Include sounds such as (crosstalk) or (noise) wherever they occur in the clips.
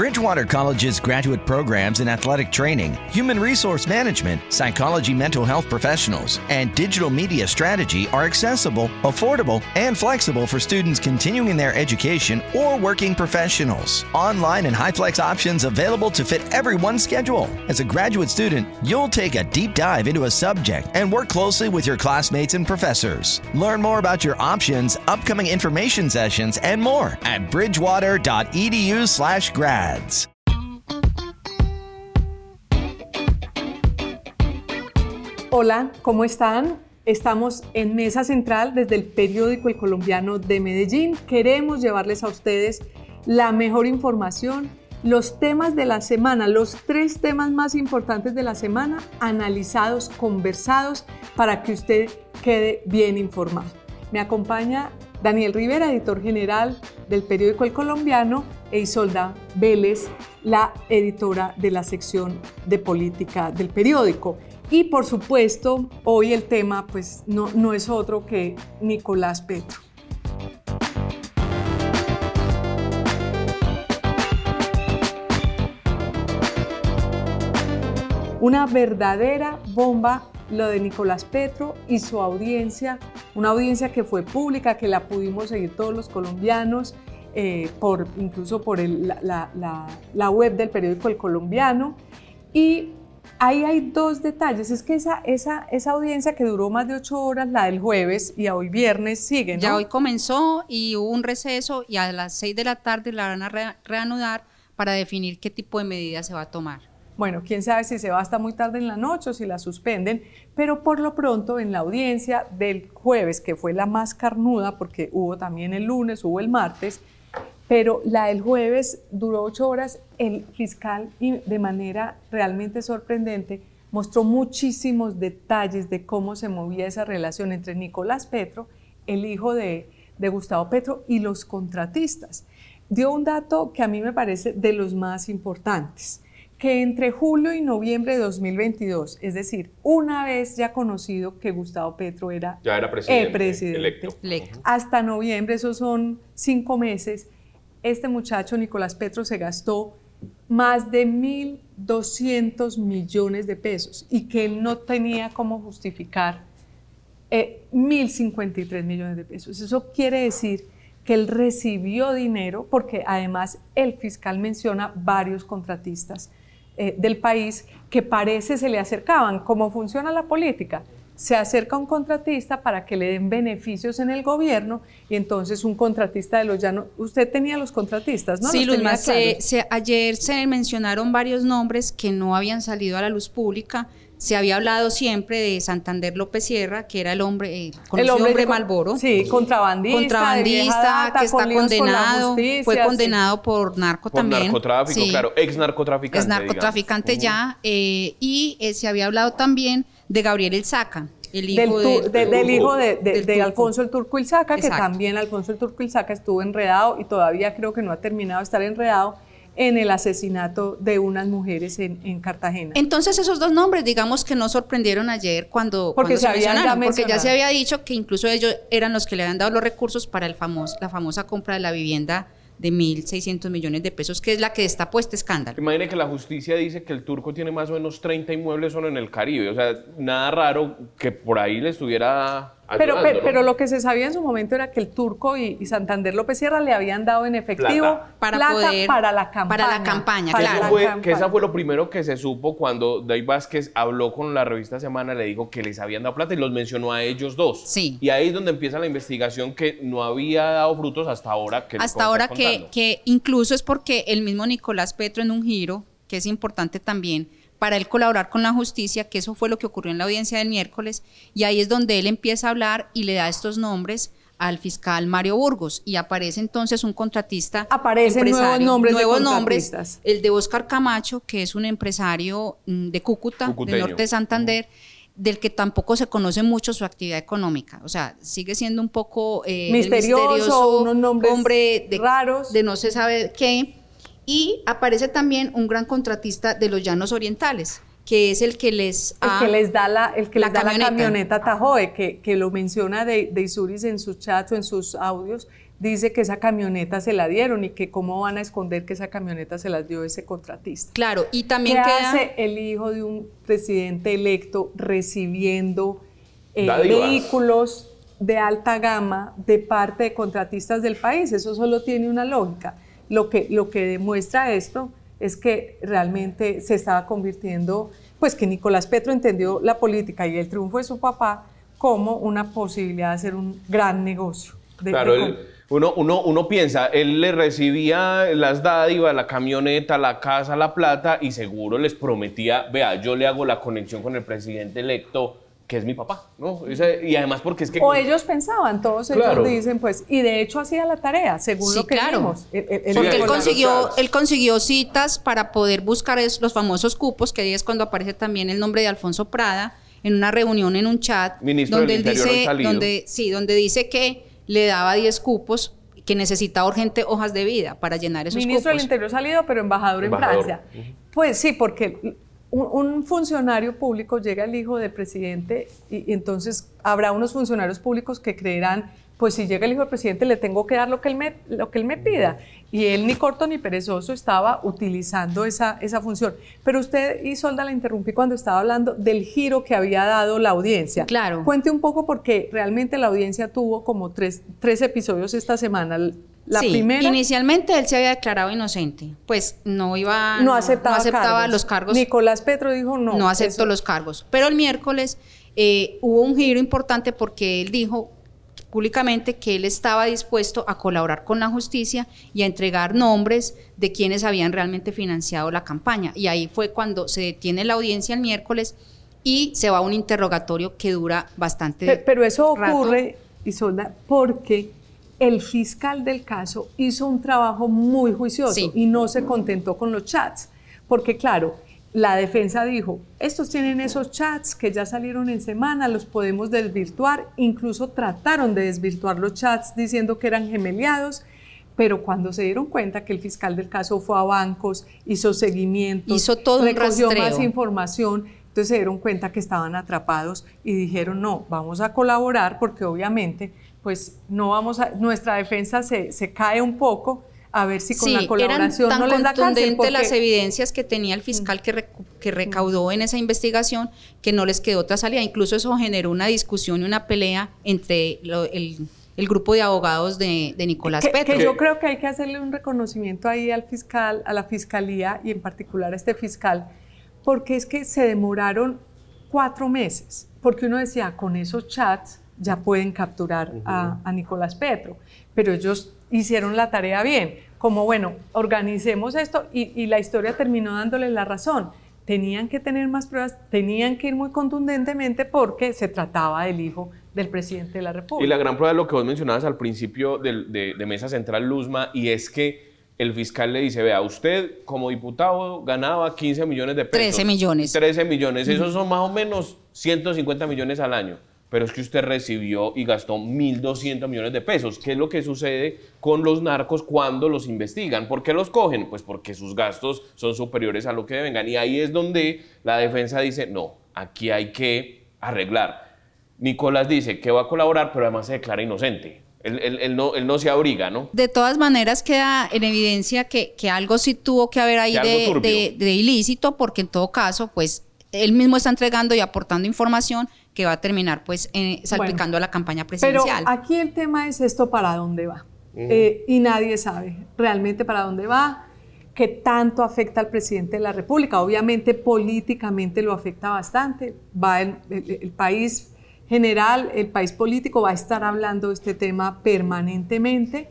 Bridgewater College's graduate programs in athletic training, human resource management, psychology mental health professionals, and digital media strategy are accessible, affordable, and flexible for students continuing their education or working professionals. Online and high flex options available to fit everyone's schedule. As a graduate student, you'll take a deep dive into a subject and work closely with your classmates and professors. Learn more about your options, upcoming information sessions, and more at bridgewater.edu/grad. Hola, ¿cómo están? Estamos en Mesa Central desde el periódico El Colombiano de Medellín. Queremos llevarles a ustedes la mejor información, los temas de la semana, los tres temas más importantes de la semana, analizados, conversados, para que usted quede bien informado. Me acompaña Daniel Rivera, editor general del periódico El Colombiano, e Isolda Vélez, la editora de la sección de política del periódico. Y por supuesto, hoy el tema pues no, no es otro que Nicolás Petro. Una verdadera bomba lo de Nicolás Petro y su audiencia, una audiencia que fue pública, que la pudimos seguir todos los colombianos, eh, por, incluso por la, web del periódico El Colombiano. Y ahí hay dos detalles. Es que esa, esa, esa audiencia que duró más de ocho horas, la del jueves y hoy viernes, sigue. Ya hoy comenzó y hubo un receso y a las seis de la tarde la van a reanudar para definir qué tipo de medidas se va a tomar. Bueno, quién sabe si se va hasta muy tarde en la noche o si la suspenden, pero por lo pronto en la audiencia del jueves, que fue la más carnuda, porque hubo también el lunes, hubo el martes, pero la del jueves duró ocho horas, el fiscal de manera realmente sorprendente mostró muchísimos detalles de cómo se movía esa relación entre Nicolás Petro, el hijo de, de Gustavo Petro, y los contratistas. Dio un dato que a mí me parece de los más importantes que entre julio y noviembre de 2022, es decir, una vez ya conocido que Gustavo Petro era, el presidente electo. hasta noviembre, esos son cinco meses, este muchacho Nicolás Petro se gastó más de 1.200 millones de pesos y que él no tenía cómo justificar eh, 1.053 millones de pesos. Eso quiere decir que él recibió dinero porque además el fiscal menciona varios contratistas eh, del país que parece se le acercaban. ¿Cómo funciona la política? Se acerca un contratista para que le den beneficios en el gobierno y entonces un contratista de los llanos. Usted tenía los contratistas, ¿no? Sí, Luzma, ayer se mencionaron varios nombres que no habían salido a la luz pública se había hablado siempre de Santander López Sierra, que era el hombre, eh, el hombre, Malboro. Sí, contrabandista. Contrabandista, que está condenado, fue condenado por narco por también. narcotráfico, claro, ex narcotraficante. Ex narcotraficante ya. Eh, y eh, se había hablado también de Gabriel Ilzaca. El hijo del, hijo de, Alfonso el Turco Ilzaca, que también Alfonso el Turco Ilzaca estuvo enredado y todavía creo que no ha terminado de estar enredado en el asesinato de unas mujeres en, Cartagena. Entonces esos dos nombres, digamos que no sorprendieron ayer cuando, porque se, mencionaron, porque ya se había dicho que incluso ellos eran los que le habían dado los recursos para el famoso, la famosa compra de la vivienda de 1.600 millones de pesos, que es la que destapó este escándalo. Imagine que la justicia dice que el turco tiene más o menos 30 inmuebles solo en el Caribe, o sea, nada raro que por ahí le estuviera pero, pero, lo que se sabía en su momento era que el Turco y, Santander López Sierra le habían dado en efectivo para, para la campaña. Para la campaña, claro. Que esa fue lo primero que se supo cuando Dave Vázquez habló con la revista Semana, le dijo que les habían dado plata y los mencionó a ellos dos. Sí. Y ahí es donde empieza la investigación que no había dado frutos hasta ahora. Que hasta ahora que, que incluso es porque el mismo Nicolás Petro en un giro, que es importante también, para él colaborar con la justicia, que eso fue lo que ocurrió en la audiencia del miércoles, y ahí es donde él empieza a hablar y le da estos nombres al fiscal Mario Burgos y aparece entonces un contratista. Aparecen nuevos nombres. Nuevos nombres. El de Oscar Camacho, que es un empresario mm, de Cúcuta, del norte de Santander, del que tampoco se conoce mucho su actividad económica. O sea, sigue siendo un poco eh, misterioso, unos nombres hombre de, raros. De no se sabe qué y aparece también un gran contratista de los Llanos Orientales, que es el que les el que les da la el que la camioneta. la camioneta Tajoe, que, que lo menciona de, de, Isuris en sus chats o en sus audios dice que esa camioneta se la dieron y que cómo van a esconder que esa camioneta se las dio ese contratista. Claro, y también ¿Qué queda... hace el hijo de un presidente electo recibiendo eh, vehículos de alta gama de parte de contratistas del país? Eso solo tiene una lógica. Lo que, lo que demuestra esto es que realmente se estaba convirtiendo, pues que Nicolás Petro entendió la política y el triunfo de su papá como una posibilidad de hacer un gran negocio. de- Claro, de él- uno, uno, uno piensa, él le recibía las dádivas, la camioneta, la casa, la plata y seguro les prometía, vea, yo le hago la conexión con el presidente electo, que es mi papá, ¿no? Y además porque es que... O ellos pensaban, todos Claro. ellos dicen, pues, y de hecho hacía la tarea, según Sí, lo que claro. vimos. El- el- el- Sí, Porque él consiguió, él consiguió citas para poder buscar es- los famosos cupos, que ahí es cuando aparece también el nombre de Alfonso Prada, en una reunión en un chat, Ministro donde del él Interior dice, salido. donde, sí, donde dice que le daba 10 cupos, que necesitaba urgente hojas de vida para llenar esos Ministro del cupos. Interior salido, pero embajador, Embajador. en Francia. Pues sí, porque un, un funcionario público llega el hijo del presidente y, y entonces habrá unos funcionarios públicos que creerán, pues si llega el hijo del presidente le tengo que dar lo que él me, lo que él me pida. Y él ni corto ni perezoso estaba utilizando esa, esa función. Pero usted, Isolda, la interrumpí cuando estaba hablando del giro que había dado la audiencia. Claro. Cuente un poco porque realmente la audiencia tuvo como tres, tres episodios esta semana. La sí, primera... inicialmente él se había declarado inocente, pues no iba, no aceptaba, cargos. los cargos, Nicolás Petro dijo no. no, aceptó los cargos. Pero el miércoles eh, hubo un giro importante porque él dijo públicamente que él estaba dispuesto a colaborar con la justicia y a entregar nombres de quienes habían realmente financiado la campaña. Y ahí fue cuando se detiene la audiencia el miércoles y se va a un interrogatorio que dura bastante Pe- Pero eso rato. ocurre, Isolda, porque el fiscal del caso hizo un trabajo muy juicioso Sí. y no se contentó con los chats. Porque claro, la defensa dijo, estos tienen esos chats que ya salieron en semana, los podemos desvirtuar, incluso trataron de desvirtuar los chats diciendo que eran gemeliados, pero cuando se dieron cuenta que el fiscal del caso fue a bancos, hizo seguimientos, Hizo todo un recogió más información, entonces se dieron cuenta que estaban atrapados y dijeron, no, vamos a colaborar porque obviamente pues no vamos a, nuestra defensa se, se cae un poco a ver si con Sí, la eran colaboración tan no les da porque- las evidencias que tenía el fiscal que, recu- que recaudó en esa investigación que no les quedó otra salida. Incluso eso generó una discusión y una pelea entre lo- el, el grupo de abogados de, de Nicolás que, Petro. que yo creo que hay que hacerle un reconocimiento ahí al fiscal, a la fiscalía y en particular a este fiscal, porque es que se demoraron cuatro meses, porque uno decía, con esos chats ya pueden capturar a, a Nicolás Petro, pero ellos hicieron la tarea bien, como bueno, organicemos esto y, y la historia terminó dándoles la razón. Tenían que tener más pruebas, tenían que ir muy contundentemente porque se trataba del hijo del presidente de la República. Y la gran prueba es lo que vos mencionabas al principio del- de, de Mesa Central Luzma, y es que el fiscal le dice, vea, usted como diputado ganaba 15 millones de pesos. 13 millones. 13 millones, esos son más o menos 150 millones al año. Pero es que usted recibió y gastó 1.200 millones de pesos. ¿Qué es lo que sucede con los narcos cuando los investigan? ¿Por qué los cogen? Pues porque sus gastos son superiores a lo que devengan. Y ahí es donde la defensa dice, no, aquí hay que arreglar. Nicolás dice que va a colaborar, pero además se declara inocente. Él, él- él no, él no se abriga, ¿no? De todas maneras queda en evidencia que, que algo sí tuvo que haber ahí Que de- de ilícito, porque en todo caso, pues él mismo está entregando y aportando información que va a terminar pues eh, salpicando a la campaña Pero presidencial. aquí el tema es esto para dónde va. Eh, y nadie sabe realmente para dónde va, qué tanto afecta al presidente de la República. Obviamente políticamente lo afecta bastante. Va el, el- el país general, el país político va a estar hablando de este tema permanentemente.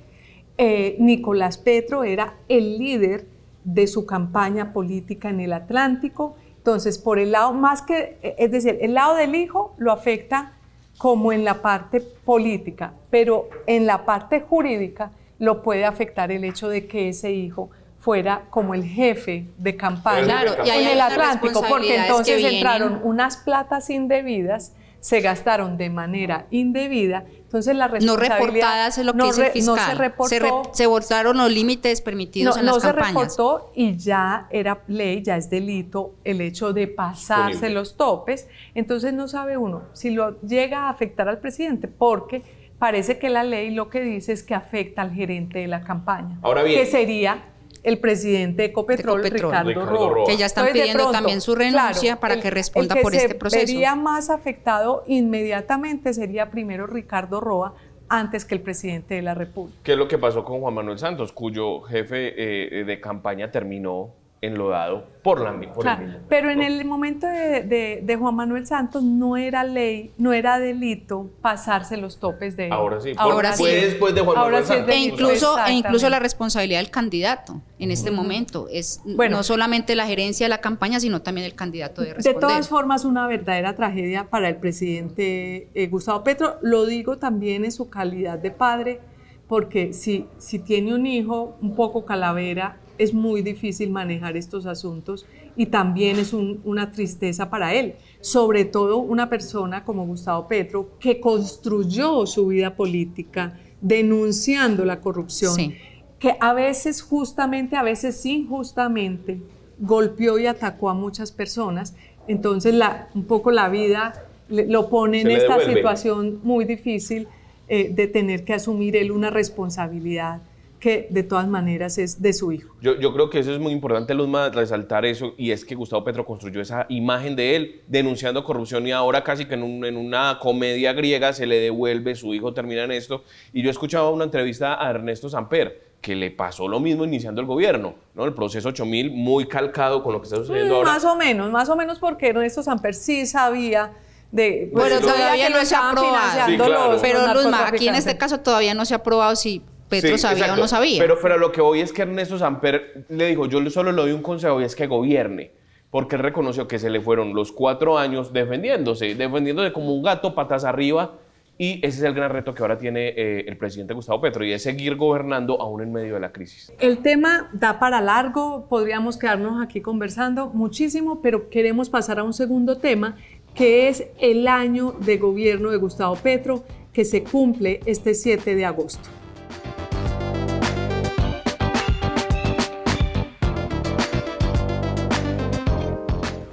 Eh, Nicolás Petro era el líder de su campaña política en el Atlántico. Entonces, por el lado más que, es decir, el lado del hijo lo afecta como en la parte política, pero en la parte jurídica lo puede afectar el hecho de que ese hijo fuera como el jefe de campaña Claro, en el Atlántico, porque entonces entraron unas platas indebidas, se gastaron de manera indebida, entonces la no responsabilidad reportadas es lo que no dice el re- fiscal. no se reportó, re- se borraron los límites permitidos no, en no las se campañas. reportó y ya era ley, ya es delito el hecho de pasarse los topes. Entonces no sabe uno si lo llega a afectar al presidente, porque parece que la ley lo que dice es que afecta al gerente de la campaña. Ahora bien. Que sería el presidente de Ecopetrol, De Ecopetrol. Ricardo, Ricardo Roa. Que ya están Entonces, pidiendo pronto, también su renuncia para el- que responda el que por se este proceso. vería más afectado inmediatamente sería primero Ricardo Roa antes que el presidente de la República. ¿Qué es lo que pasó con Juan Manuel Santos, cuyo jefe eh, de campaña terminó enlodado por, la, por Claro, el mismo? pero en el momento de, de- de Juan Manuel Santos no era ley, no era delito pasarse los topes de... Ahora sí. Ahora sí. después de Juan Ahora Manuel sí Santos. E incluso, e incluso la responsabilidad del candidato en este momento es Bueno. no solamente la gerencia de la campaña, sino también el candidato de De responder. todas formas, una verdadera tragedia para el presidente eh, Gustavo Petro. Lo digo también en su calidad de padre, porque si, si tiene un hijo un poco calavera, es muy difícil manejar estos asuntos y también es un- una tristeza para él. Sobre todo una persona como Gustavo Petro, que construyó su vida política denunciando la corrupción Sí. que a veces justamente, a veces injustamente, golpeó y atacó a muchas personas. Entonces, la, un poco la vida le- lo pone Se en esta devuelve. situación muy difícil eh, de tener que asumir él una responsabilidad que de todas maneras es de su hijo. Yo, yo creo que eso es muy importante, Luzma, resaltar eso, y es que Gustavo Petro construyó esa imagen de él denunciando corrupción y ahora casi que en, un- en una comedia griega se le devuelve, su hijo termina en esto. Y yo escuchaba una entrevista a Ernesto Samper, que le pasó lo mismo iniciando el gobierno, ¿no? El proceso 8000 muy calcado con lo que está sucediendo Mm, ahora. Más o menos, más o menos porque Ernesto Samper sí sabía de... Bueno, pues, todavía que no se ha aprobado. Sí, claro. los- Pero los Luzma, aquí en este caso todavía no se ha aprobado si Petro Sí, sabía exacto. o no sabía. Pero, pero lo que hoy es que Ernesto Samper le dijo, yo solo le doy un consejo y es que gobierne. Porque él reconoció que se le fueron los cuatro años defendiéndose, defendiéndose como un gato patas arriba. Y ese es el gran reto que ahora tiene eh, el presidente Gustavo Petro y es seguir gobernando aún en medio de la crisis. El tema da para largo, podríamos quedarnos aquí conversando muchísimo, pero queremos pasar a un segundo tema, que es el año de gobierno de Gustavo Petro, que se cumple este 7 de agosto.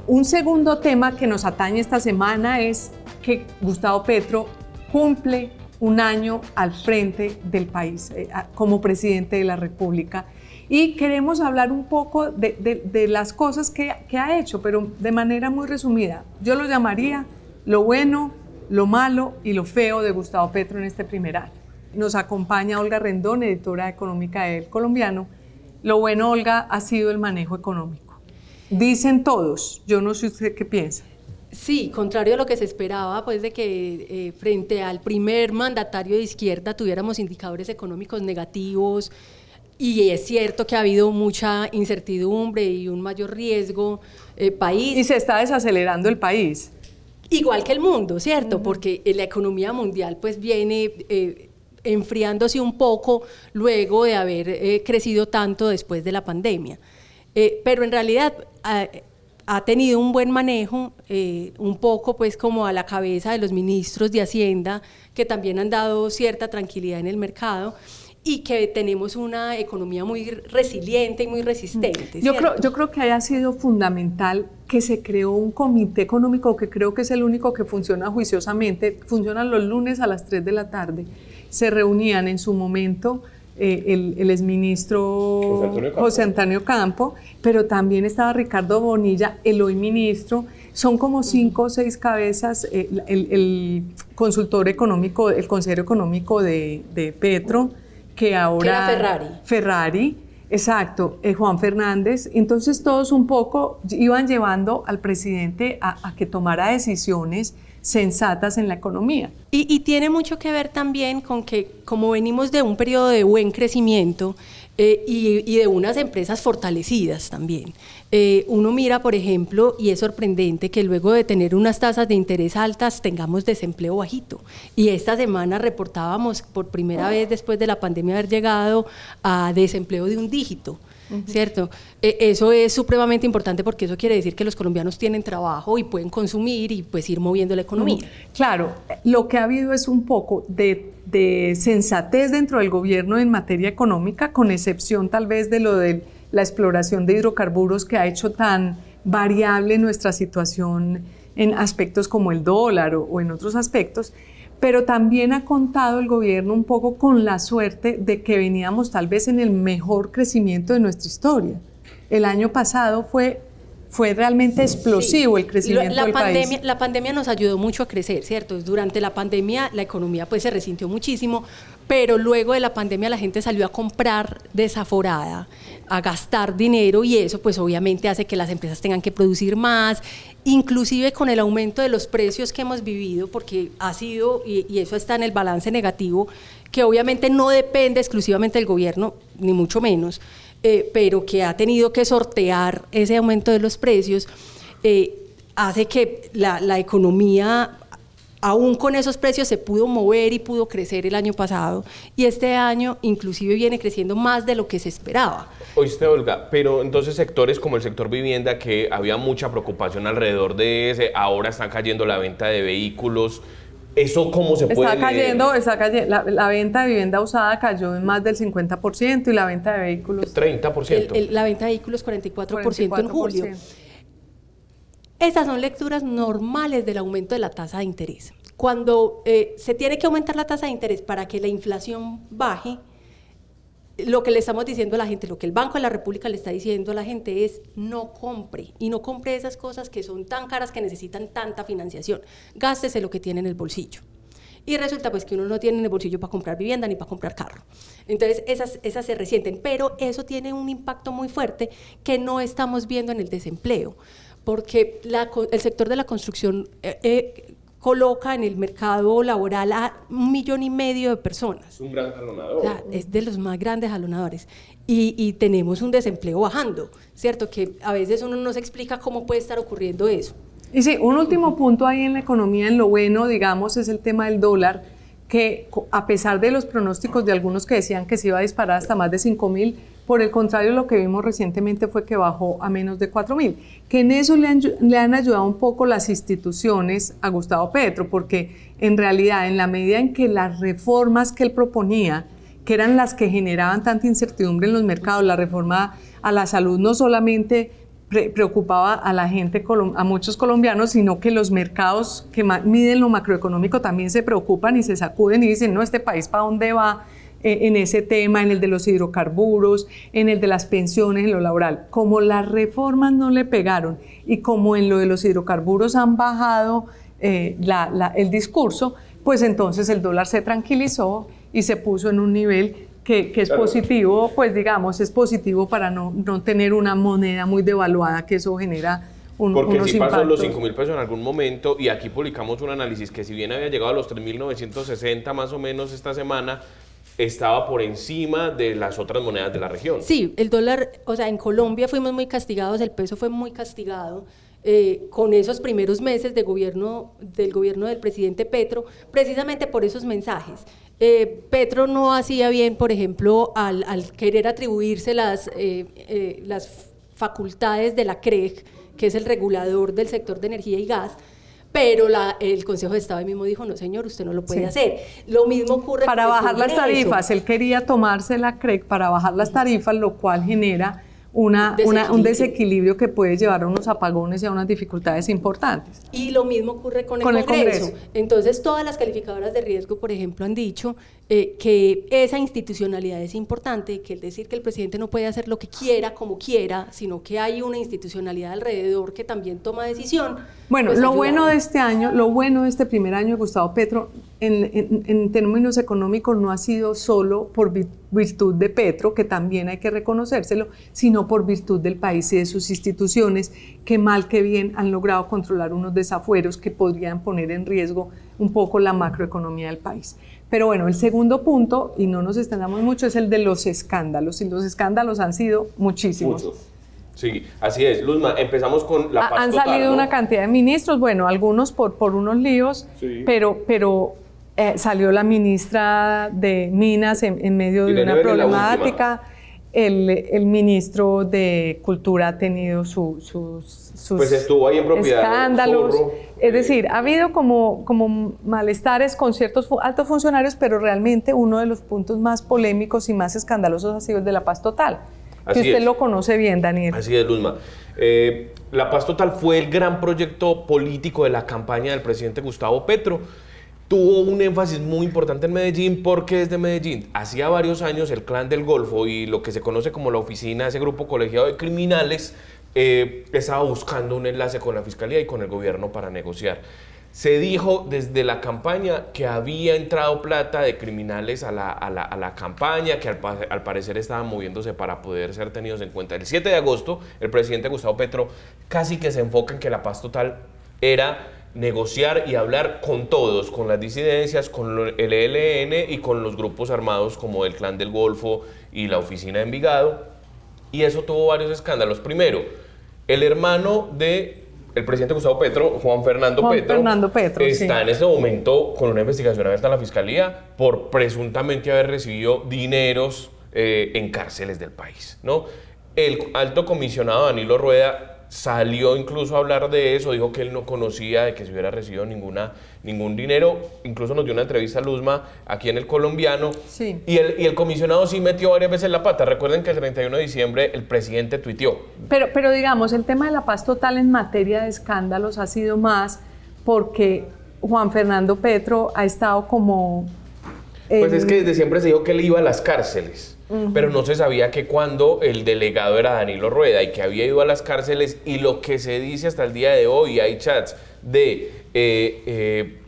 Un segundo tema que nos atañe esta semana es que Gustavo Petro cumple un año al frente del país eh, como presidente de la República. Y queremos hablar un poco de las cosas que, que ha hecho, pero de manera muy resumida. Yo lo llamaría lo bueno, lo malo y lo feo de Gustavo Petro en este primer año. Nos acompaña Olga Rendón, editora económica del Colombiano. Lo bueno, Olga, ha sido el manejo económico. Dicen todos, yo no sé usted qué piensa. Sí, contrario a lo que se esperaba, pues de que eh, frente al primer mandatario de izquierda tuviéramos indicadores económicos negativos y es cierto que ha habido mucha incertidumbre y un mayor riesgo eh, país. Y se está desacelerando el país. Igual que el mundo, ¿cierto? Porque eh, la economía mundial pues viene eh, enfriándose un poco luego de haber crecido tanto después de la pandemia. Eh, pero en realidad ha, ha tenido un buen manejo, eh, un poco pues como a la cabeza de los ministros de Hacienda, que también han dado cierta tranquilidad en el mercado y que tenemos una economía muy resiliente y muy resistente. Yo creo, yo creo que haya sido fundamental que se creó un comité económico que creo que es el único que funciona juiciosamente. Funcionan los lunes a las 3 de la tarde. Se reunían en su momento eh, el, el exministro José Antonio Campo. José Antonio Campo, pero también estaba Ricardo Bonilla, el hoy ministro. Son como cinco o seis cabezas, eh, el, el consultor económico, el consejero económico de, de Petro, que ahora... Ferrari. Ferrari, exacto, eh, Juan Fernández. Entonces todos un poco iban llevando al presidente a, a que tomara decisiones sensatas en la economía. Y, tiene mucho que ver también con que como venimos de un periodo de buen crecimiento eh, y, y de unas empresas fortalecidas también, eh, uno mira, por ejemplo, y es sorprendente que luego de tener unas tasas de interés altas tengamos desempleo bajito. Y esta semana reportábamos por primera vez después de la pandemia haber llegado a desempleo de un dígito. ¿Cierto? Eh, eso es supremamente importante porque eso quiere decir que los colombianos tienen trabajo y pueden consumir y pues ir moviendo la economía. Claro, lo que ha habido es un poco de, de sensatez dentro del gobierno en materia económica, con excepción tal vez de lo de la exploración de hidrocarburos que ha hecho tan variable nuestra situación en aspectos como el dólar o en otros aspectos. Pero también ha contado el gobierno un poco con la suerte de que veníamos tal vez en el mejor crecimiento de nuestra historia. El año pasado fue fue realmente explosivo el crecimiento la del pandemia, país. La pandemia nos ayudó mucho a crecer, ¿cierto? Durante la pandemia la economía pues se resintió muchísimo, pero luego de la pandemia la gente salió a comprar desaforada, a gastar dinero y eso pues obviamente hace que las empresas tengan que producir más, inclusive con el aumento de los precios que hemos vivido, porque ha sido, y, eso está en el balance negativo, que obviamente no depende exclusivamente del gobierno, ni mucho menos, eh, pero que ha tenido que sortear ese aumento de los precios, eh, hace que la, economía, aún con esos precios, se pudo mover y pudo crecer el año pasado. Y este año inclusive viene creciendo más de lo que se esperaba. Oíste, Olga, pero entonces sectores como el sector vivienda, que había mucha preocupación alrededor de ese, ahora están cayendo la venta de vehículos. ¿Eso cómo se puede está cayendo, está cayendo la, la, venta de vivienda usada cayó en más del 50% y la venta de vehículos... 30%. El, el, la venta de vehículos 44%, 44%, en julio. Esas son lecturas normales del aumento de la tasa de interés. Cuando eh, se tiene que aumentar la tasa de interés para que la inflación baje, lo que le estamos diciendo a la gente, lo que el Banco de la República le está diciendo a la gente es no compre y no compre esas cosas que son tan caras que necesitan tanta financiación. Gástese lo que tiene en el bolsillo. Y resulta pues que uno no tiene en el bolsillo para comprar vivienda ni para comprar carro. Entonces esas, esas se resienten, pero eso tiene un impacto muy fuerte que no estamos viendo en el desempleo, porque la, el sector de la construcción eh, eh, coloca en el mercado laboral a un millón y medio de personas. Es un gran jalonador. O sea, es de los más grandes jalonadores. Y, y, tenemos un desempleo bajando, ¿cierto? Que a veces uno no se explica cómo puede estar ocurriendo eso. Y sí, un último punto ahí en la economía, en lo bueno, digamos, es el tema del dólar, que a pesar de los pronósticos de algunos que decían que se iba a disparar hasta más de 5 mil, por el contrario, lo que vimos recientemente fue que bajó a menos de 4 mil, que en eso le han, le han, ayudado un poco las instituciones a Gustavo Petro, porque en realidad, en la medida en que las reformas que él proponía, que eran las que generaban tanta incertidumbre en los mercados, la reforma a la salud no solamente pre preocupaba a la gente, a muchos colombianos, sino que los mercados que miden lo macroeconómico también se preocupan y se sacuden y dicen, no, este país para dónde va en ese tema, en el de los hidrocarburos, en el de las pensiones, en lo laboral. Como las reformas no le pegaron y como en lo de los hidrocarburos han bajado eh, la, la, el discurso, pues entonces el dólar se tranquilizó y se puso en un nivel que, que es claro. positivo, pues digamos, es positivo para no, no, tener una moneda muy devaluada, que eso genera un, Porque si pasó impactos. los 5 mil pesos en algún momento y aquí publicamos un análisis que si bien había llegado a los 3.960 más o menos esta semana, estaba por encima de las otras monedas de la región. Sí, el dólar, o sea, en Colombia fuimos muy castigados, el peso fue muy castigado. Eh, con esos primeros meses gobierno, del gobierno del presidente Petro, precisamente por esos mensajes. Eh, Petro no hacía bien, por ejemplo, al, querer atribuirse las, eh, las facultades de la CREG, que es el regulador del sector de energía y gas, pero la, el Consejo de Estado mismo dijo, no señor, usted no lo puede sí. hacer. Lo mismo ocurre para con bajar el las tarifas, él quería tomarse la CREG para bajar las tarifas, lo cual genera una, desequilibrio. Una, un desequilibrio que puede llevar a unos apagones y a unas dificultades importantes. Y lo mismo ocurre con, con el, Congreso. el, Congreso. Entonces, todas las calificadoras de riesgo, por ejemplo, han dicho eh, que esa institucionalidad es importante, que el decir que el presidente no puede hacer lo que quiera, como quiera, sino que hay una institucionalidad alrededor que también toma decisión. Bueno, pues lo ayuda. bueno de este año, lo bueno de este primer año de Gustavo Petro, en, en, en términos económicos, no ha sido solo por virtud de Petro, que también hay que reconocérselo, sino por virtud del país y de sus instituciones, que mal que bien han logrado controlar unos desafueros que podrían poner en riesgo un poco la macroeconomía del país. Pero bueno, el segundo punto, y no nos extendamos mucho, es el de los escándalos. Y los escándalos han sido muchísimos. Muchos. Sí, así es. Luzma, empezamos con la paz Han total, salido ¿no? una cantidad de ministros, bueno, algunos por, por unos líos, Sí. pero, pero eh, salió la ministra de Minas en, en medio de Irene una Vélez, problemática. El, el ministro de Cultura ha tenido su- sus, sus Pues estuvo ahí en propiedad, escándalos. Zorro. Es decir, ha habido como, como malestares con ciertos altos funcionarios, pero realmente uno de los puntos más polémicos y más escandalosos ha sido el de la paz total. Así que usted es. lo conoce bien, Daniel. Así es, Luzma. Eh, la Paz Total fue el gran proyecto político de la campaña del presidente Gustavo Petro. Tuvo un énfasis muy importante en Medellín porque desde Medellín, hacía varios años, el clan del Golfo y lo que se conoce como la oficina, ese grupo colegiado de criminales, eh, estaba buscando un enlace con la fiscalía y con el gobierno para negociar. Se dijo desde la campaña que había entrado plata de criminales a la, a la, a la campaña, que al, al, parecer estaban moviéndose para poder ser tenidos en cuenta. El 7 de agosto, el presidente Gustavo Petro casi que se enfoca en que la paz total era negociar y hablar con todos, con las disidencias, con el ELN y con los grupos armados como el Clan del Golfo y la Oficina de Envigado. Y eso tuvo varios escándalos. Primero, el hermano de el presidente Gustavo Petro, Juan Fernando Juan Petro, Fernando Petro está sí. en este momento con una investigación abierta en la fiscalía por presuntamente haber recibido dineros eh, en cárceles del país. ¿no? El alto comisionado Danilo Rueda salió incluso a hablar de eso, dijo que él no conocía de que se hubiera recibido ninguna, ningún dinero, incluso nos dio una entrevista a Luzma aquí en el colombiano, Sí. y, el, y el comisionado sí metió varias veces la pata. Recuerden que el 31 de diciembre el presidente tuiteó, Pero, pero digamos, el tema de la paz total en materia de escándalos ha sido más porque Juan Fernando Petro ha estado como... Pues es que desde siempre se dijo que él iba a las cárceles, pero no se sabía que cuando el delegado era Danilo Rueda y que había ido a las cárceles y lo que se dice hasta el día de hoy, hay chats de eh, eh,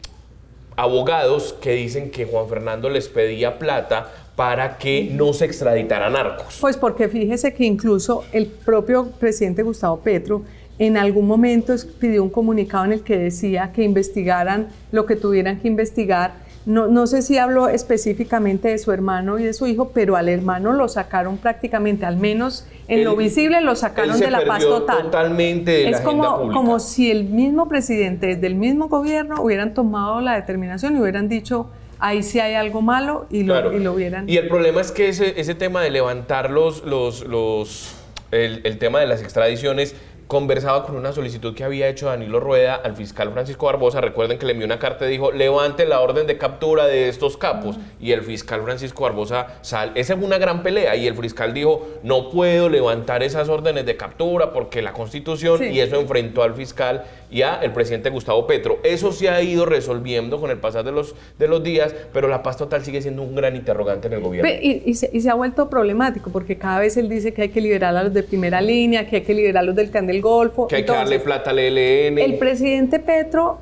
abogados que dicen que Juan Fernando les pedía plata para que no se extraditaran narcos. Pues porque fíjese que incluso el propio presidente Gustavo Petro en algún momento pidió un comunicado en el que decía que investigaran lo que tuvieran que investigar. No, no sé si habló específicamente de su hermano y de su hijo, pero al hermano lo sacaron prácticamente, al menos en lo visible, lo sacaron de la paz total. totalmente de es como, como si el mismo presidente del mismo gobierno hubieran tomado la determinación y hubieran dicho, ahí sí hay algo malo y lo, Claro. y lo hubieran... Y el problema es que ese, ese tema de levantar los, los, los el, el tema de las extradiciones conversaba con una solicitud que había hecho Danilo Rueda al fiscal Francisco Barbosa. Recuerden que le envió una carta y dijo, levante la orden de captura de estos capos. Y el fiscal Francisco Barbosa sal. Esa es una gran pelea. Y el fiscal dijo, no puedo levantar esas órdenes de captura porque la constitución, Sí. y eso enfrentó al fiscal y a el presidente Gustavo Petro. Eso se ha ido resolviendo con el pasar de los, de los días, pero la paz total sigue siendo un gran interrogante en el gobierno. Y, y se, y se ha vuelto problemático porque cada vez él dice que hay que liberar a los de primera línea, que hay que liberar a los del Can del Golfo. que hay que darle plata al ELN. El presidente Petro,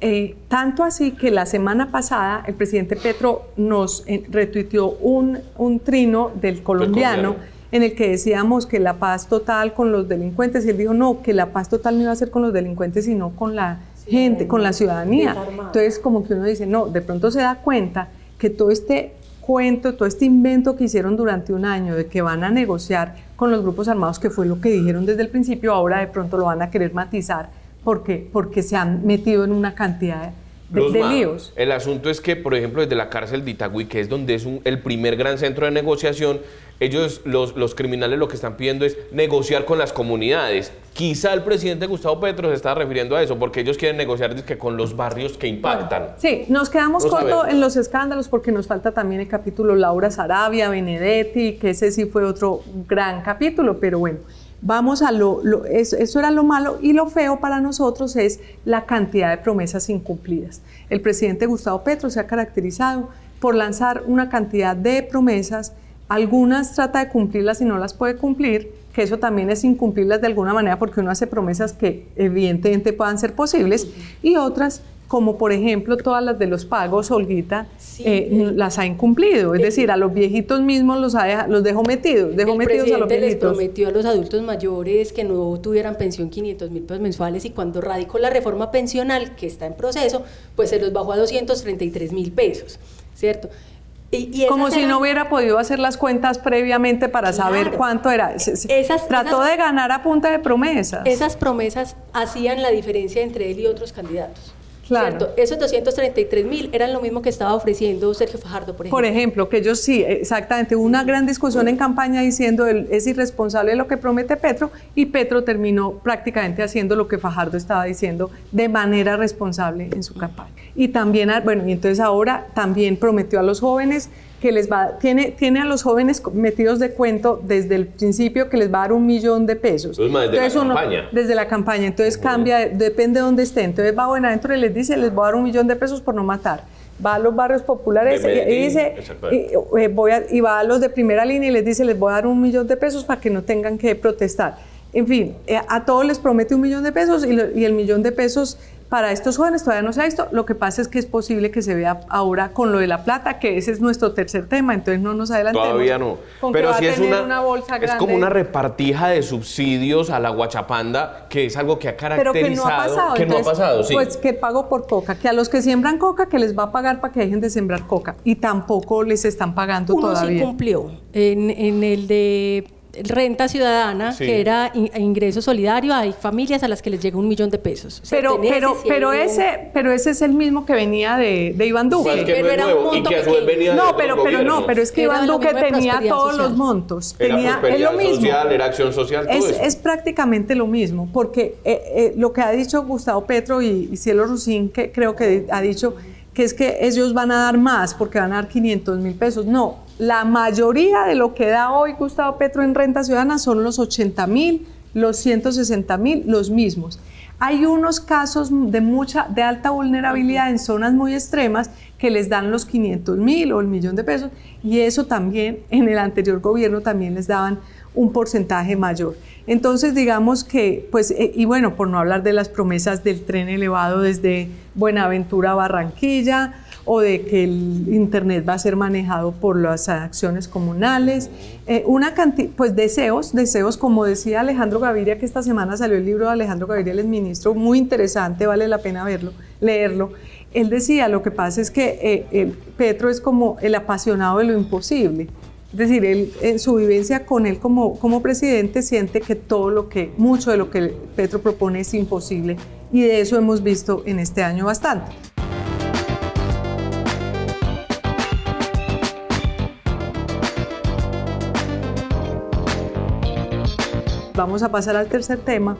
eh, tanto así que la semana pasada el presidente Petro nos eh, retuiteó un, un trino del colombiano, colombiano. en el que decíamos que la paz total con los delincuentes, y él dijo no, que la paz total no iba a ser con los delincuentes, sino con la gente, con la ciudadanía. Entonces como que uno dice, no, de pronto se da cuenta que todo este cuento, todo este invento que hicieron durante un año de que van a negociar con los grupos armados, que fue lo que dijeron desde el principio, ahora de pronto lo van a querer matizar porque, porque se han metido en una cantidad de, de líos. El asunto es que, por ejemplo, desde la cárcel de Itagüí, que es donde es un- el primer gran centro de negociación, ellos, los, los criminales, lo que están pidiendo es negociar con las comunidades. Quizá el presidente Gustavo Petro se está refiriendo a eso, porque ellos quieren negociar dizque, con los barrios que impactan. Sí, nos quedamos No cortos sabemos. en los escándalos porque nos falta también el capítulo Laura Sarabia, Benedetti, que ese sí fue otro gran capítulo, pero bueno, vamos a lo, eso, eso era lo malo y lo feo para nosotros es la cantidad de promesas incumplidas. El presidente Gustavo Petro se ha caracterizado por lanzar una cantidad de promesas, algunas trata de cumplirlas y no las puede cumplir, que eso también es incumplirlas de alguna manera porque uno hace promesas que evidentemente puedan ser posibles y otras como por ejemplo todas las de los pagos, Olguita, Sí. eh, las ha incumplido. Es decir, a los viejitos mismos los, ha los dejó metidos, dejó el metidos a los presidente les viejitos. prometió a los adultos mayores que no tuvieran pensión 500 mil pesos mensuales y cuando radicó la reforma pensional que está en proceso, pues se los bajó a 233 mil pesos, ¿cierto? Y, y Como si no hubiera podido hacer las cuentas previamente para saber cuánto era. Se- se- Esas- trató esas- de ganar a punta de promesas. Esas promesas hacían la diferencia entre él y otros candidatos. Claro. ¿cierto? Esos 233 mil eran lo mismo que estaba ofreciendo Sergio Fajardo, por ejemplo. Por ejemplo, que ellos sí, exactamente, hubo una gran discusión en campaña diciendo él es irresponsable lo que promete Petro y Petro terminó prácticamente haciendo lo que Fajardo estaba diciendo de manera responsable en su campaña. Y también, a- bueno, y entonces ahora también prometió a los jóvenes que les va, tiene, tiene a los jóvenes metidos de cuento desde el principio que les va a dar un millón de pesos. Desde la Entonces uno- campaña. desde la campaña, entonces cambia, depende de dónde esté. Entonces va Buenaventura y les dice, les voy a dar un millón de pesos por no matar. va a los barrios populares De y- Medellín, dice, exactamente. y, eh, voy a- y va a los de primera línea y les dice, les voy a dar un millón de pesos para que no tengan que protestar. En fin, eh, a todos les promete un millón de pesos y, lo- y el millón de pesos para estos jóvenes todavía no se ha visto. Lo que pasa es que es posible que se vea ahora con lo de la plata, que ese es nuestro tercer tema, entonces no nos adelantemos. Todavía no. con que Pero va sí a es tener una, bolsa es grande. como una repartija de subsidios a la guachapanda, que es algo que ha pero caracterizado. que no ha pasado. que no ha pasado, sí. Pues que pago por coca, que a los que siembran coca que les va a pagar para que dejen de sembrar coca y tampoco les están pagando Uno sí todavía. cumplió. En, en el de renta ciudadana, Sí. que era in- ingreso solidario, hay familias a las que les llega un millón de pesos. Pero, pero, pero, ese, pero ese es el mismo que venía de, de Iván Duque. Es que pero no es era nuevo, monto pequeño. No, pero, pero no, pero es que Era Iván Duque tenía todos social. los montos. Era Tenía, es prosperidad lo mismo. social, era acción social, todo Es, eso. es prácticamente lo mismo, porque eh, eh, lo que ha dicho Gustavo Petro y, y Cielo Rusín, que creo que ha dicho que es que ellos van a dar más porque van a dar 500 mil pesos. No, la mayoría de lo que da hoy Gustavo Petro en renta ciudadana son los 80 mil, los 160 mil, los mismos. Hay unos casos de mucha, de alta vulnerabilidad en zonas muy extremas que les dan los 500 mil o el millón de pesos y eso también en el anterior gobierno también les daban un porcentaje mayor. Entonces, digamos que, pues, eh, y bueno, por no hablar de las promesas del tren elevado desde Buenaventura a Barranquilla, o de que el Internet va a ser manejado por las acciones comunales, eh, una cantidad, pues deseos, deseos, como decía Alejandro Gaviria, que esta semana salió el libro de Alejandro Gaviria, el ministro, muy interesante, vale la pena verlo, leerlo. Él decía, lo que pasa es que eh, el Petro es como el apasionado de lo imposible. Es decir, él en su vivencia con él como, como presidente siente que todo lo que, mucho de lo que Petro propone es imposible y de eso hemos visto en este año bastante. Vamos a pasar al tercer tema,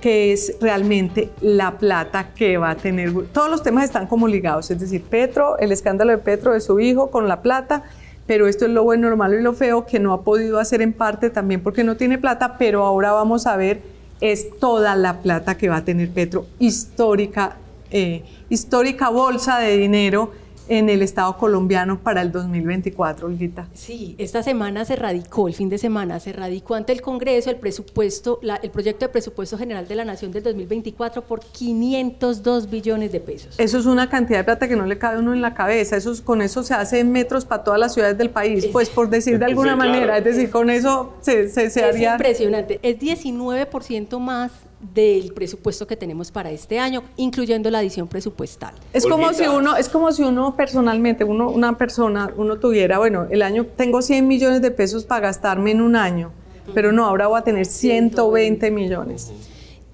que es realmente la plata que va a tener. Todos los temas están como ligados, es decir, Petro, el escándalo de Petro, de su hijo con la plata, pero esto es lo bueno, lo malo y lo feo que no ha podido hacer en parte también porque no tiene plata, pero ahora vamos a ver es toda la plata que va a tener Petro, histórica, eh, histórica bolsa de dinero en el Estado colombiano para el 2024, Olguita. Sí, esta semana se radicó, el fin de semana se radicó ante el Congreso el presupuesto, la- el proyecto de presupuesto general de la Nación del 2024 por 502 billones de pesos. Eso es una cantidad de plata que no le cabe a uno en la cabeza. Eso es- con eso se hace metros para todas las ciudades del país, pues por decir de (laughs) alguna Sí, claro. manera. Es decir, con eso se, se, se es haría. impresionante, es 19% más del presupuesto que tenemos para este año, incluyendo la adición presupuestal. Es como si uno, es como si uno personalmente, uno, una persona, uno tuviera, bueno, el año tengo 100 millones de pesos para gastarme en un año, pero no, ahora voy a tener 120 millones.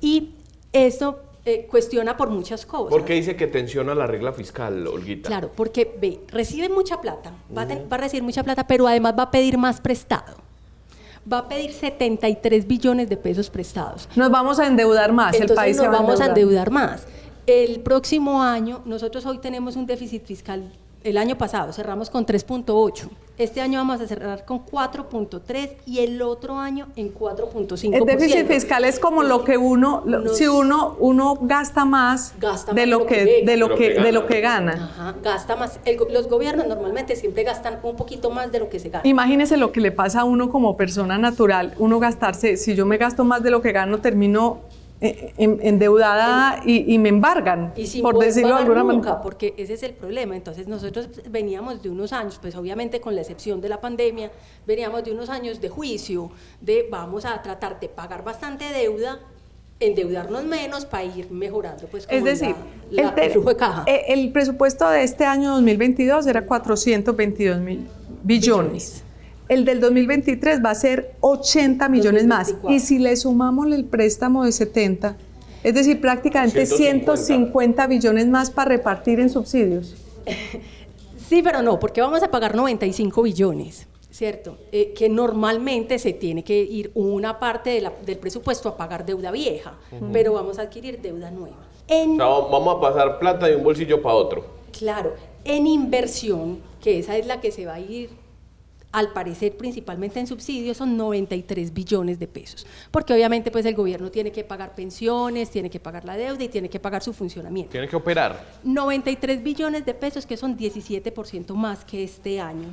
Y esto eh, cuestiona por muchas cosas. ¿Por qué dice que tensiona la regla fiscal, Olguita? Claro, porque ve, recibe mucha plata, va a, ten- va a recibir mucha plata, pero además va a pedir más prestado. Va a pedir 73 billones de pesos prestados. Nos vamos a endeudar más, Entonces el país nos se va vamos a endeudar. endeudar más. El próximo año, nosotros hoy tenemos un déficit fiscal, el año pasado cerramos con 3.8, este año vamos a cerrar con 4.3 y el otro año en 4.5%. El déficit fiscal es como lo que uno, Nos- si uno, uno gasta más Gasta de más lo que, que de gana. lo que, que de lo gana. que gana. Ajá, gasta más. El los gobiernos normalmente siempre gastan un poquito más de lo que se gana. Imagínese lo que le pasa a uno como persona natural, uno gastarse, si yo me gasto más de lo que gano, termino endeudada y, y me embargan, Y sin por decirlo de alguna nunca, manera. porque ese es el problema. Entonces nosotros veníamos de unos años, pues obviamente con la excepción de la pandemia, veníamos de unos años de juicio, de vamos a tratar de pagar bastante deuda, endeudarnos menos para ir mejorando, pues como Es decir, la- la- el, de caja. eh, el presupuesto de este año 2022 era 422 mil billones. El del 2023 va a ser 80 millones más. 2024. Y si le sumamos el préstamo de 70, es decir, prácticamente 150. 150 billones más para repartir en subsidios. (laughs) Sí, pero no, porque vamos a pagar 95 billones, ¿cierto? Eh, que normalmente se tiene que ir una parte de la- del presupuesto a pagar deuda vieja, pero vamos a adquirir deuda nueva. En, O sea, vamos a pasar plata de un bolsillo para otro. Claro, en inversión, que esa es la que se va a ir al parecer principalmente en subsidios, son 93 billones de pesos, porque obviamente pues el gobierno tiene que pagar pensiones, tiene que pagar la deuda y tiene que pagar su funcionamiento. Tiene que operar. 93 billones de pesos, que son 17% más que este año.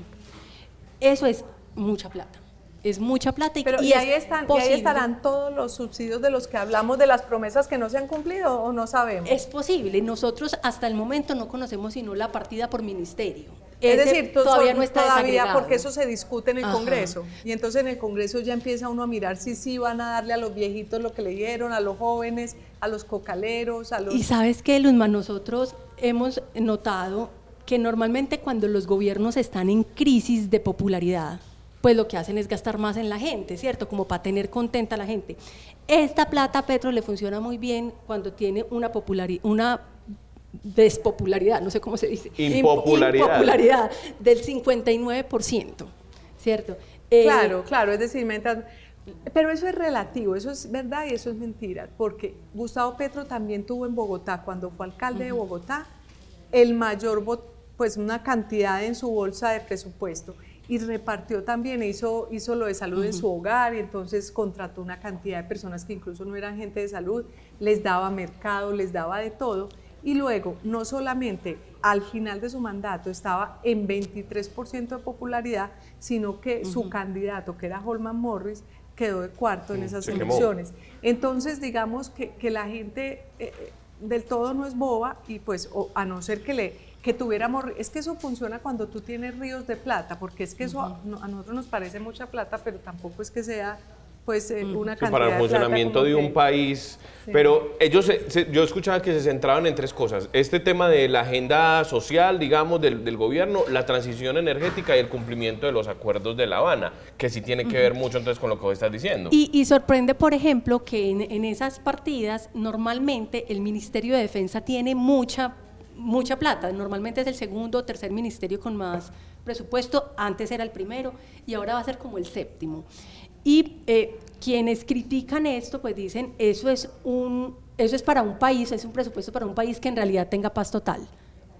Eso es mucha plata. Es mucha plata y, Pero, y ¿y es ahí, están, y ahí estarán todos los subsidios de los que hablamos, de las promesas que no se han cumplido o no sabemos. Es posible. Nosotros hasta el momento no conocemos sino la partida por ministerio. Es Ese decir, to- todavía no está todavía porque eso se discute en el Ajá. Congreso. Y entonces en el Congreso ya empieza uno a mirar si sí van a darle a los viejitos lo que le dieron, a los jóvenes, a los cocaleros, a los... Y sabes que, Luzma, nosotros hemos notado que normalmente cuando los gobiernos están en crisis de popularidad, pues lo que hacen es gastar más en la gente, ¿cierto? Como para tener contenta a la gente. Esta plata a Petro le funciona muy bien cuando tiene una popularidad, una despopularidad, no sé cómo se dice. Impopularidad. Impopularidad del 59%, ¿cierto? Eh, Claro, claro, es decir, mientras... Pero eso es relativo, eso es verdad y eso es mentira, porque Gustavo Petro también tuvo en Bogotá, cuando fue alcalde de Bogotá, el mayor, pues una cantidad en su bolsa de presupuesto y repartió también, hizo, hizo lo de salud en su hogar y entonces contrató una cantidad de personas que incluso no eran gente de salud, les daba mercado, les daba de todo y luego no solamente al final de su mandato estaba en 23% de popularidad, sino que su candidato, que era Holman Morris, quedó de cuarto en esas se quemó. elecciones. Entonces, digamos que, que la gente eh, eh, del todo no es boba y pues o- a no ser que le que tuviéramos, es que eso funciona cuando tú tienes ríos de plata, porque es que eso a, no- a nosotros nos parece mucha plata, pero tampoco es que sea pues eh, una Sí, cantidad para el de plata funcionamiento de que- un país. Pero ellos, se- se- yo escuchaba que se centraban en tres cosas. Este tema de la agenda social, digamos, del, del gobierno, la transición energética y el cumplimiento de los acuerdos de La Habana, que sí tiene que ver mucho entonces con lo que vos estás diciendo. Y, y sorprende, por ejemplo, que en, en esas partidas normalmente el Ministerio de Defensa tiene mucha, mucha plata. Normalmente es el segundo o tercer ministerio con más presupuesto. Antes era el primero y ahora va a ser como el séptimo. Y eh, quienes critican esto, pues dicen, eso es, un, eso es para un país, es un presupuesto para un país que en realidad tenga paz total.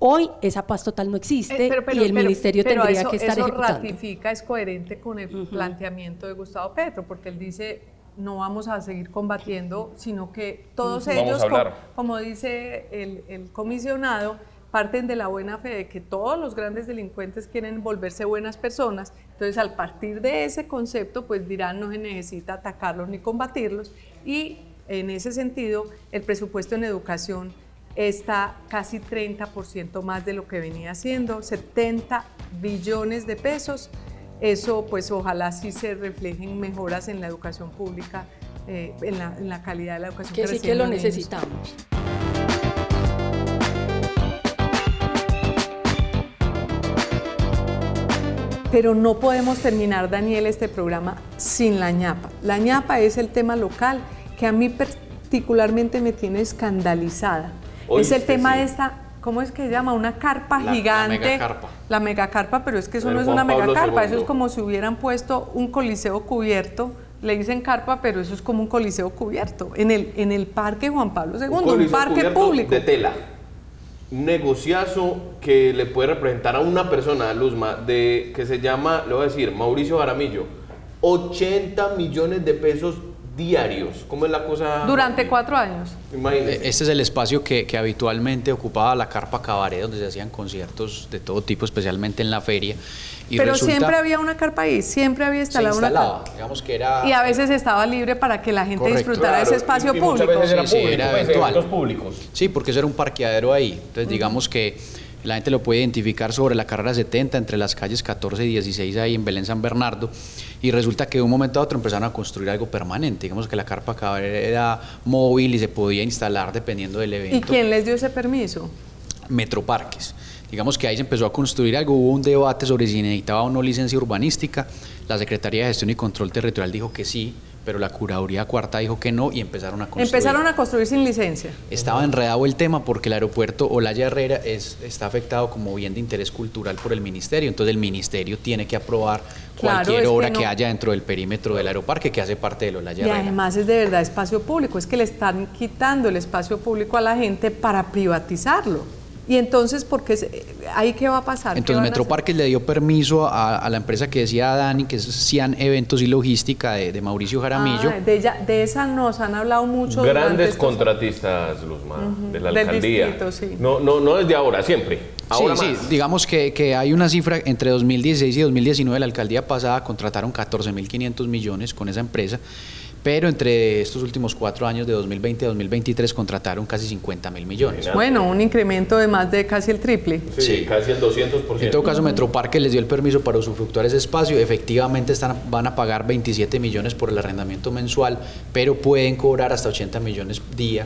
Hoy esa paz total no existe Eh, pero- pero- y el pero- ministerio tendría eso- que estar eso ejecutando. ratifica, es coherente con el planteamiento de Gustavo Petro, porque él dice no vamos a seguir combatiendo, sino que todos Vamos ellos, como dice el, el comisionado, parten de la buena fe de que todos los grandes delincuentes quieren volverse buenas personas. Entonces, al partir de ese concepto, pues dirán no se necesita atacarlos ni combatirlos. Y en ese sentido, el presupuesto en educación está casi 30% más de lo que venía siendo, 70 billones de pesos. Eso pues ojalá sí se reflejen mejoras en la educación pública, eh, en, la, en la calidad de la educación. Que sí que lo niños. necesitamos. Pero no podemos terminar, Daniel, este programa sin la ñapa. La ñapa es el tema local que a mí particularmente me tiene escandalizada. es el tema sí. de esta, ¿cómo es que se llama? Una carpa La- la gigante. megacarpa. La megacarpa, pero es que eso no es Juan una megacarpa, eso es como si hubieran puesto un coliseo cubierto. Le dicen carpa, pero eso es como un coliseo cubierto. En el, en el Parque Juan Pablo II, un, coliseo parque público. De tela. Un negociazo que le puede representar a una persona, Luzma, de, que se llama, le voy a decir, Mauricio Jaramillo, 80 millones de pesos diarios. ¿Cómo es la cosa? Durante cuatro años. Imagínese. Este es el espacio que, que habitualmente ocupaba la carpa cabaret, donde se hacían conciertos de todo tipo, especialmente en la feria. Y pero resulta- siempre había una carpa ahí, siempre había se instalado una carpa. digamos que era... Y a veces estaba libre para que la gente Correcto. disfrutara de ese Claro, espacio y- y muchas público. veces era Sí, sí, público, era pues, eventual. públicos. Sí, porque eso era un parqueadero ahí. Entonces, digamos que la gente lo puede identificar sobre la carrera 70, entre las calles 14 y 16 ahí en Belén San Bernardo. Y resulta que de un momento a otro empezaron a construir algo permanente. Digamos que la carpa cabaret era móvil y se podía instalar dependiendo del evento. ¿Y quién les dio ese permiso? Metroparques. Digamos que ahí se empezó a construir algo, hubo un debate sobre si necesitaba o no licencia urbanística. La Secretaría de Gestión y Control Territorial dijo que sí, pero la Curaduría Cuarta dijo que no y empezaron a construir. Empezaron a construir sin licencia. Estaba enredado el tema porque el aeropuerto Olaya Herrera es, está afectado como bien de interés cultural por el ministerio, entonces el ministerio tiene que aprobar Claro, cualquier que obra que, haya dentro del perímetro del aeroparque que hace parte del Olaya Y Herrera. además es de verdad espacio público, es que le están quitando el espacio público a la gente para privatizarlo. Y entonces, porque ahí qué va a pasar? Entonces Metroparques le dio permiso a, la empresa que decía Dani, que es Cian Eventos y Logística de, Mauricio Jaramillo. Ah, de, de, esa nos han hablado mucho. Grandes contratistas, Luzma, de la alcaldía. no, no, no desde ahora, siempre. Ahora sí, sí, digamos que, que, hay una cifra entre 2016 y 2019, la alcaldía pasada contrataron 14.500 millones con esa empresa pero entre estos últimos cuatro años, de 2020 a 2023, contrataron casi 50 mil millones. Bueno, un incremento de más de casi el triple. Sí, casi el 200%. En todo caso, Metroparque les dio el permiso para usufructuar ese espacio, efectivamente están, van a pagar 27 millones por el arrendamiento mensual, pero pueden cobrar hasta 80 millones día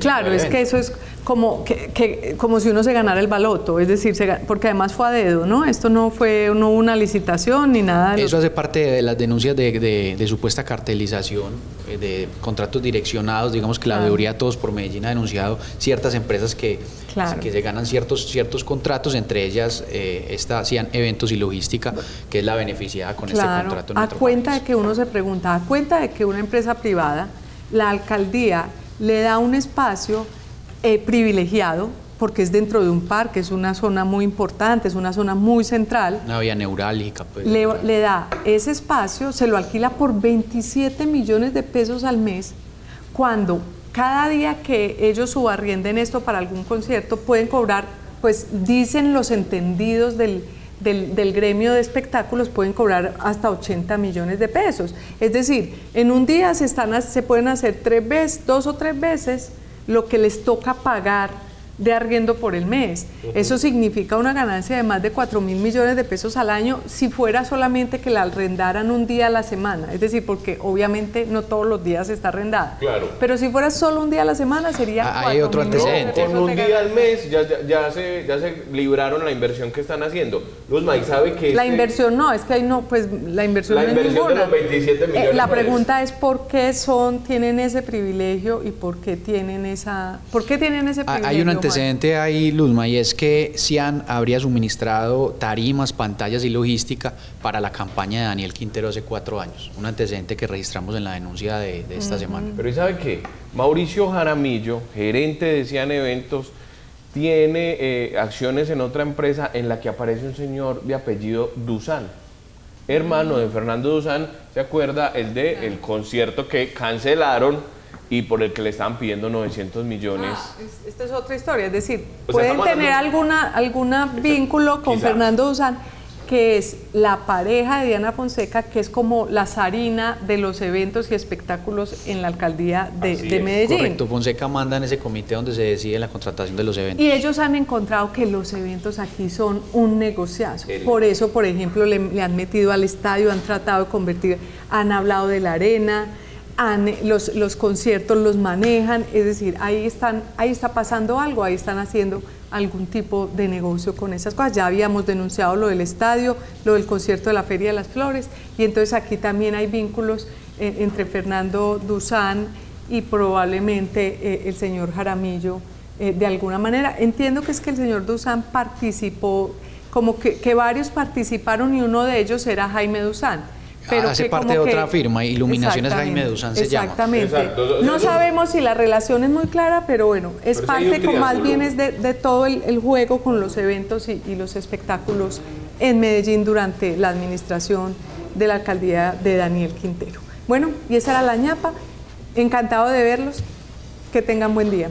Claro, es que eso es como, que, como si uno se ganara el baloto, es decir, porque además fue a dedo, ¿no? Esto no fue no una licitación ni nada. eso hace parte de las denuncias de, supuesta cartelización, eh, de contratos direccionados, digamos que la mayoría todos por Medellín ha denunciado ciertas empresas que, que se ganan ciertos, ciertos contratos, entre ellas eh, esta hacían eventos y logística, que es la beneficiada con este contrato. a cuenta de que uno se pregunta, a cuenta de que una empresa privada, la alcaldía le da un espacio eh, privilegiado porque es dentro de un parque, es una zona muy importante, es una zona muy central. Una vía neurálgica. Pues. Le, le, da ese espacio, se lo alquila por 27 millones de pesos al mes, cuando cada día que ellos subarrienden esto para algún concierto pueden cobrar, pues dicen los entendidos del, del, gremio de espectáculos pueden cobrar hasta 80 millones de pesos. Es decir, en un día se, están, se pueden hacer tres veces, dos o tres veces lo que les toca pagar de arriendo por el mes. Eso significa una ganancia de más de 4 mil millones de pesos al año si fuera solamente que la arrendaran un día a la semana. Es decir, porque obviamente no todos los días está arrendada. Claro. Pero si fuera solo un día a la semana sería... Ah, hay otro antecedente. Con un día al mes ya, ya, se, ya se libraron la inversión que están haciendo. Luzma, ¿y sabe que... La este inversión no, es que ahí no, pues la inversión la inversión de los 27 millones. Eh, la pregunta es por qué son, tienen ese privilegio y por qué tienen esa... ¿Por qué tienen ese privilegio? Hay un antecedente ahí, Luzma, y es que Cian habría suministrado tarimas, pantallas y logística para la campaña de Daniel Quintero hace cuatro años. Un antecedente que registramos en la denuncia de, esta semana. Pero ¿y sabe qué? Mauricio Jaramillo, gerente de Cian Eventos, tiene eh, acciones en otra empresa en la que aparece un señor de apellido Dusan, hermano de Fernando Dusan, ¿se acuerda? El de el concierto que cancelaron y por el que le estaban pidiendo 900 millones. Ah, esta es otra historia, es decir, pueden tener alguna, alguna vínculo con Fernando Duzán, que es la pareja de Diana Fonseca, que es como la zarina de los eventos y espectáculos en la alcaldía de, Medellín. Correcto, Fonseca manda en ese comité donde se decide la contratación de los eventos. Y ellos han encontrado que los eventos aquí son un negociazo. Por eso, por ejemplo, le, le han metido al estadio, han tratado de convertir, han hablado de la arena, los, los, conciertos los manejan, es decir, ahí, están, ahí está pasando algo, ahí están haciendo algún tipo de negocio con esas cosas. Ya habíamos denunciado lo del estadio, lo del concierto de la Feria de las Flores, y entonces aquí también hay vínculos eh, entre Fernando Duzán y probablemente eh, el señor Jaramillo eh, de alguna manera. Entiendo que es que el señor Duzán participó, como que, que varios participaron y uno de ellos era Jaime Duzán pero hace parte de otra firma, Iluminaciones Jaime Duzán se llama. Exactamente. No sabemos si la relación es muy clara, pero bueno, es parte, como más bien es de, todo el, juego con los eventos y, los espectáculos en Medellín durante la administración de la alcaldía de Daniel Quintero. Bueno, y esa era la ñapa. Encantado de verlos. Que tengan buen día.